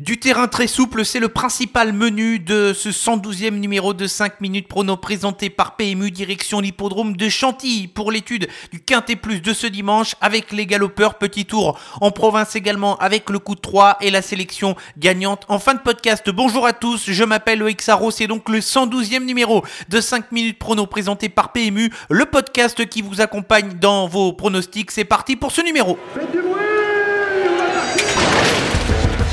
Du terrain très souple, c'est le principal menu de ce 112e numéro de 5 minutes prono présenté par PMU direction l'hippodrome de Chantilly pour l'étude du Quintet Plus de ce dimanche avec les galopeurs petit tour en province également avec le coup de 3 et la sélection gagnante en fin de podcast. Bonjour à tous, je m'appelle Loïc c'est donc le 112e numéro de 5 minutes prono présenté par PMU, le podcast qui vous accompagne dans vos pronostics. C'est parti pour ce numéro.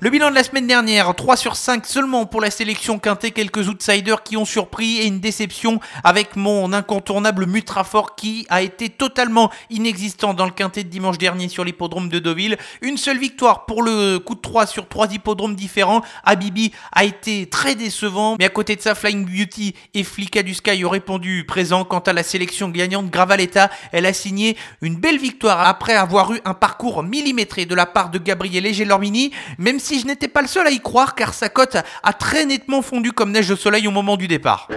Le bilan de la semaine dernière, 3 sur 5 seulement pour la sélection quintée, quelques outsiders qui ont surpris et une déception avec mon incontournable Mutrafort qui a été totalement inexistant dans le quintet de dimanche dernier sur l'hippodrome de Deauville. Une seule victoire pour le coup de 3 sur 3 hippodromes différents. Abibi a été très décevant, mais à côté de ça, Flying Beauty et Flicka du Sky ont répondu présent. Quant à la sélection gagnante Gravaletta, elle a signé une belle victoire après avoir eu un parcours millimétré de la part de Gabriele Gelormini, même si si je n'étais pas le seul à y croire car sa cote a très nettement fondu comme neige de soleil au moment du départ.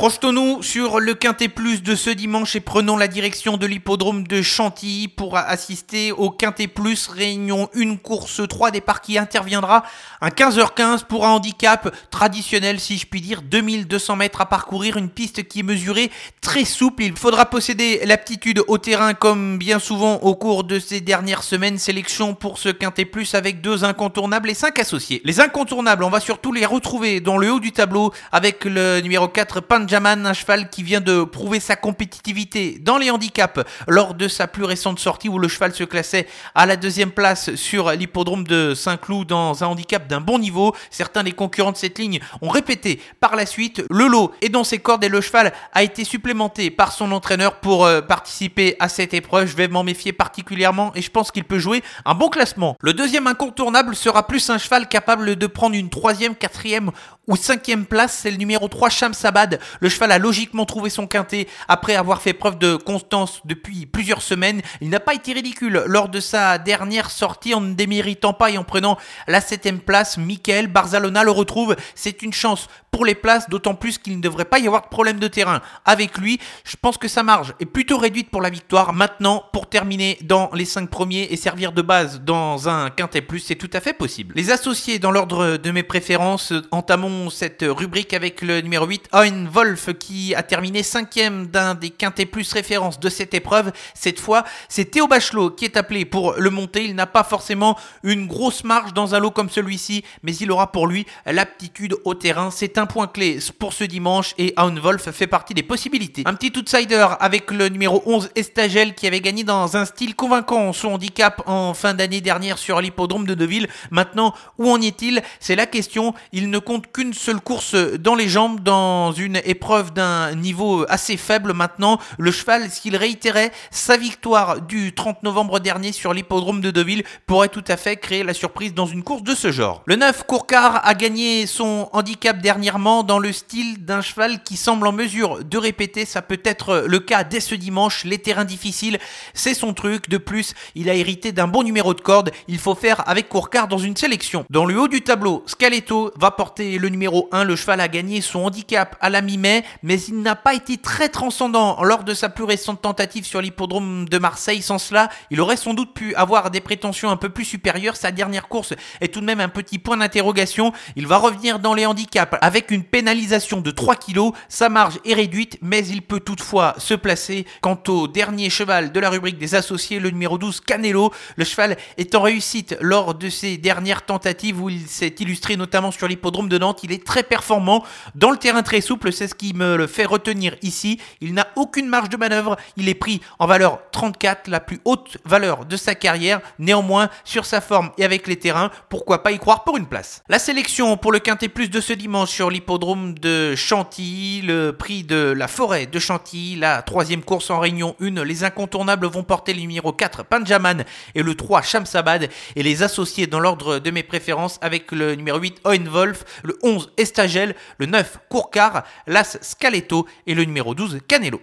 Projetons-nous sur le Quintet Plus de ce dimanche et prenons la direction de l'hippodrome de Chantilly pour assister au Quintet Plus Réunion 1 course 3 départ qui interviendra à 15h15 pour un handicap traditionnel si je puis dire 2200 mètres à parcourir une piste qui est mesurée très souple. Il faudra posséder l'aptitude au terrain comme bien souvent au cours de ces dernières semaines. Sélection pour ce Quintet Plus avec deux incontournables et cinq associés. Les incontournables on va surtout les retrouver dans le haut du tableau avec le numéro 4 Pan Jaman, un cheval qui vient de prouver sa compétitivité dans les handicaps lors de sa plus récente sortie où le cheval se classait à la deuxième place sur l'hippodrome de Saint-Cloud dans un handicap d'un bon niveau. Certains des concurrents de cette ligne ont répété par la suite. Le lot est dans ses cordes et le cheval a été supplémenté par son entraîneur pour euh, participer à cette épreuve. Je vais m'en méfier particulièrement et je pense qu'il peut jouer un bon classement. Le deuxième incontournable sera plus un cheval capable de prendre une troisième, quatrième ou cinquième place. C'est le numéro 3 Shamsabad, le cheval a logiquement trouvé son quintet après avoir fait preuve de constance depuis plusieurs semaines. Il n'a pas été ridicule lors de sa dernière sortie en ne déméritant pas et en prenant la septième place. Michael Barzalona le retrouve. C'est une chance pour les places, d'autant plus qu'il ne devrait pas y avoir de problème de terrain avec lui. Je pense que sa marge est plutôt réduite pour la victoire. Maintenant, pour terminer dans les 5 premiers et servir de base dans un quintet plus, c'est tout à fait possible. Les associés dans l'ordre de mes préférences, entamons cette rubrique avec le numéro 8, Owen Vol qui a terminé cinquième d'un des quintés plus références de cette épreuve. Cette fois, c'est Théo Bachelot qui est appelé pour le monter. Il n'a pas forcément une grosse marge dans un lot comme celui-ci, mais il aura pour lui l'aptitude au terrain. C'est un point clé pour ce dimanche et Wolf fait partie des possibilités. Un petit outsider avec le numéro 11 Estagel qui avait gagné dans un style convaincant son handicap en fin d'année dernière sur l'hippodrome de Deville. Maintenant, où en est-il? C'est la question. Il ne compte qu'une seule course dans les jambes dans une épreuve preuve d'un niveau assez faible maintenant. Le cheval, s'il réitérait sa victoire du 30 novembre dernier sur l'hippodrome de Deauville, pourrait tout à fait créer la surprise dans une course de ce genre. Le 9 Courcard a gagné son handicap dernièrement dans le style d'un cheval qui semble en mesure de répéter. Ça peut être le cas dès ce dimanche. Les terrains difficiles, c'est son truc. De plus, il a hérité d'un bon numéro de corde. Il faut faire avec Courcard dans une sélection. Dans le haut du tableau, Scaletto va porter le numéro 1. Le cheval a gagné son handicap à la mais il n'a pas été très transcendant lors de sa plus récente tentative sur l'hippodrome de Marseille. Sans cela, il aurait sans doute pu avoir des prétentions un peu plus supérieures. Sa dernière course est tout de même un petit point d'interrogation. Il va revenir dans les handicaps avec une pénalisation de 3 kg. Sa marge est réduite, mais il peut toutefois se placer. Quant au dernier cheval de la rubrique des associés, le numéro 12, Canelo, le cheval est en réussite lors de ses dernières tentatives où il s'est illustré notamment sur l'hippodrome de Nantes. Il est très performant dans le terrain très souple, ce qui me le fait retenir ici. Il n'a aucune marge de manœuvre. Il est pris en valeur 34, la plus haute valeur de sa carrière. Néanmoins, sur sa forme et avec les terrains, pourquoi pas y croire pour une place? La sélection pour le Quintet Plus de ce dimanche sur l'hippodrome de Chantilly, le prix de la forêt de Chantilly, la troisième course en Réunion 1. Les incontournables vont porter le numéro 4 Panjaman et le 3 Shamsabad et les associés dans l'ordre de mes préférences avec le numéro 8 Oenwolf, le 11 Estagel, le 9 Courcar, l'As Scaletto et le numéro 12 Canelo.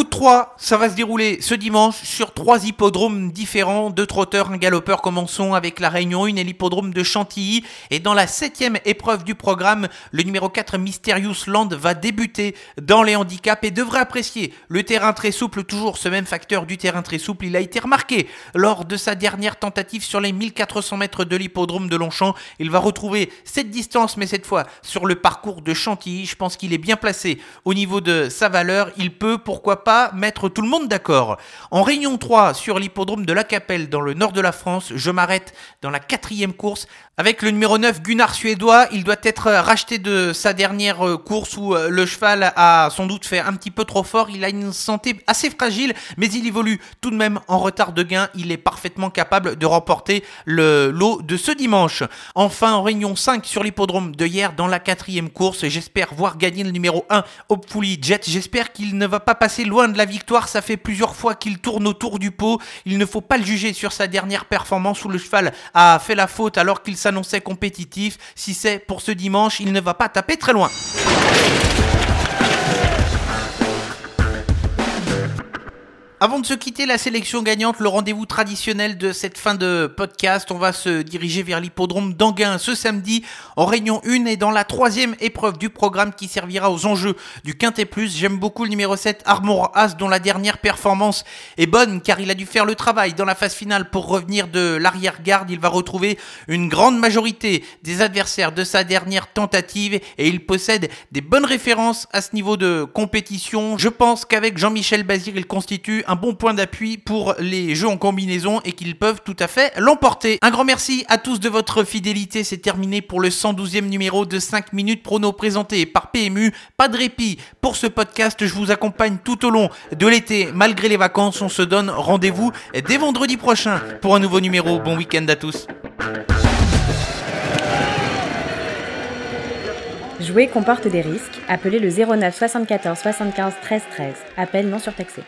Coup coup de 3, ça va se dérouler ce dimanche sur trois hippodromes différents, deux trotteurs, un galopeur. Commençons avec la Réunion 1 et l'hippodrome de Chantilly. Et dans la septième épreuve du programme, le numéro 4 Mysterious Land va débuter dans les handicaps et devrait apprécier le terrain très souple, toujours ce même facteur du terrain très souple. Il a été remarqué lors de sa dernière tentative sur les 1400 mètres de l'hippodrome de Longchamp. Il va retrouver cette distance, mais cette fois sur le parcours de Chantilly. Je pense qu'il est bien placé au niveau de sa valeur. Il peut, pourquoi pas, mettre tout le monde d'accord. En Réunion 3, sur l'hippodrome de la Capelle, dans le nord de la France, je m'arrête dans la quatrième course avec le numéro 9, Gunnar Suédois. Il doit être racheté de sa dernière euh, course où euh, le cheval a sans doute fait un petit peu trop fort. Il a une santé assez fragile, mais il évolue tout de même en retard de gain. Il est parfaitement capable de remporter le lot de ce dimanche. Enfin, en Réunion 5 sur l'hippodrome de hier, dans la quatrième course, j'espère voir gagner le numéro 1, Hopefully Jet. J'espère qu'il ne va pas passer de la victoire. Ça fait plusieurs fois qu'il tourne autour du pot. Il ne faut pas le juger sur sa dernière performance où le cheval a fait la faute alors qu'il s'annonçait compétitif. Si c'est pour ce dimanche, il ne va pas taper très loin. Avant de se quitter la sélection gagnante, le rendez-vous traditionnel de cette fin de podcast, on va se diriger vers l'hippodrome d'Anguin ce samedi en réunion 1 et dans la troisième épreuve du programme qui servira aux enjeux du Quintet Plus. J'aime beaucoup le numéro 7 Armor As dont la dernière performance est bonne car il a dû faire le travail dans la phase finale pour revenir de l'arrière-garde. Il va retrouver une grande majorité des adversaires de sa dernière tentative et il possède des bonnes références à ce niveau de compétition. Je pense qu'avec Jean-Michel Bazir, il constitue un bon point d'appui pour les jeux en combinaison et qu'ils peuvent tout à fait l'emporter. Un grand merci à tous de votre fidélité. C'est terminé pour le 112e numéro de 5 minutes prono présenté par PMU. Pas de répit pour ce podcast. Je vous accompagne tout au long de l'été. Malgré les vacances, on se donne rendez-vous dès vendredi prochain pour un nouveau numéro. Bon week-end à tous. Jouer comporte des risques. Appelez le 09 74 75 13 13. Appel non surtaxé.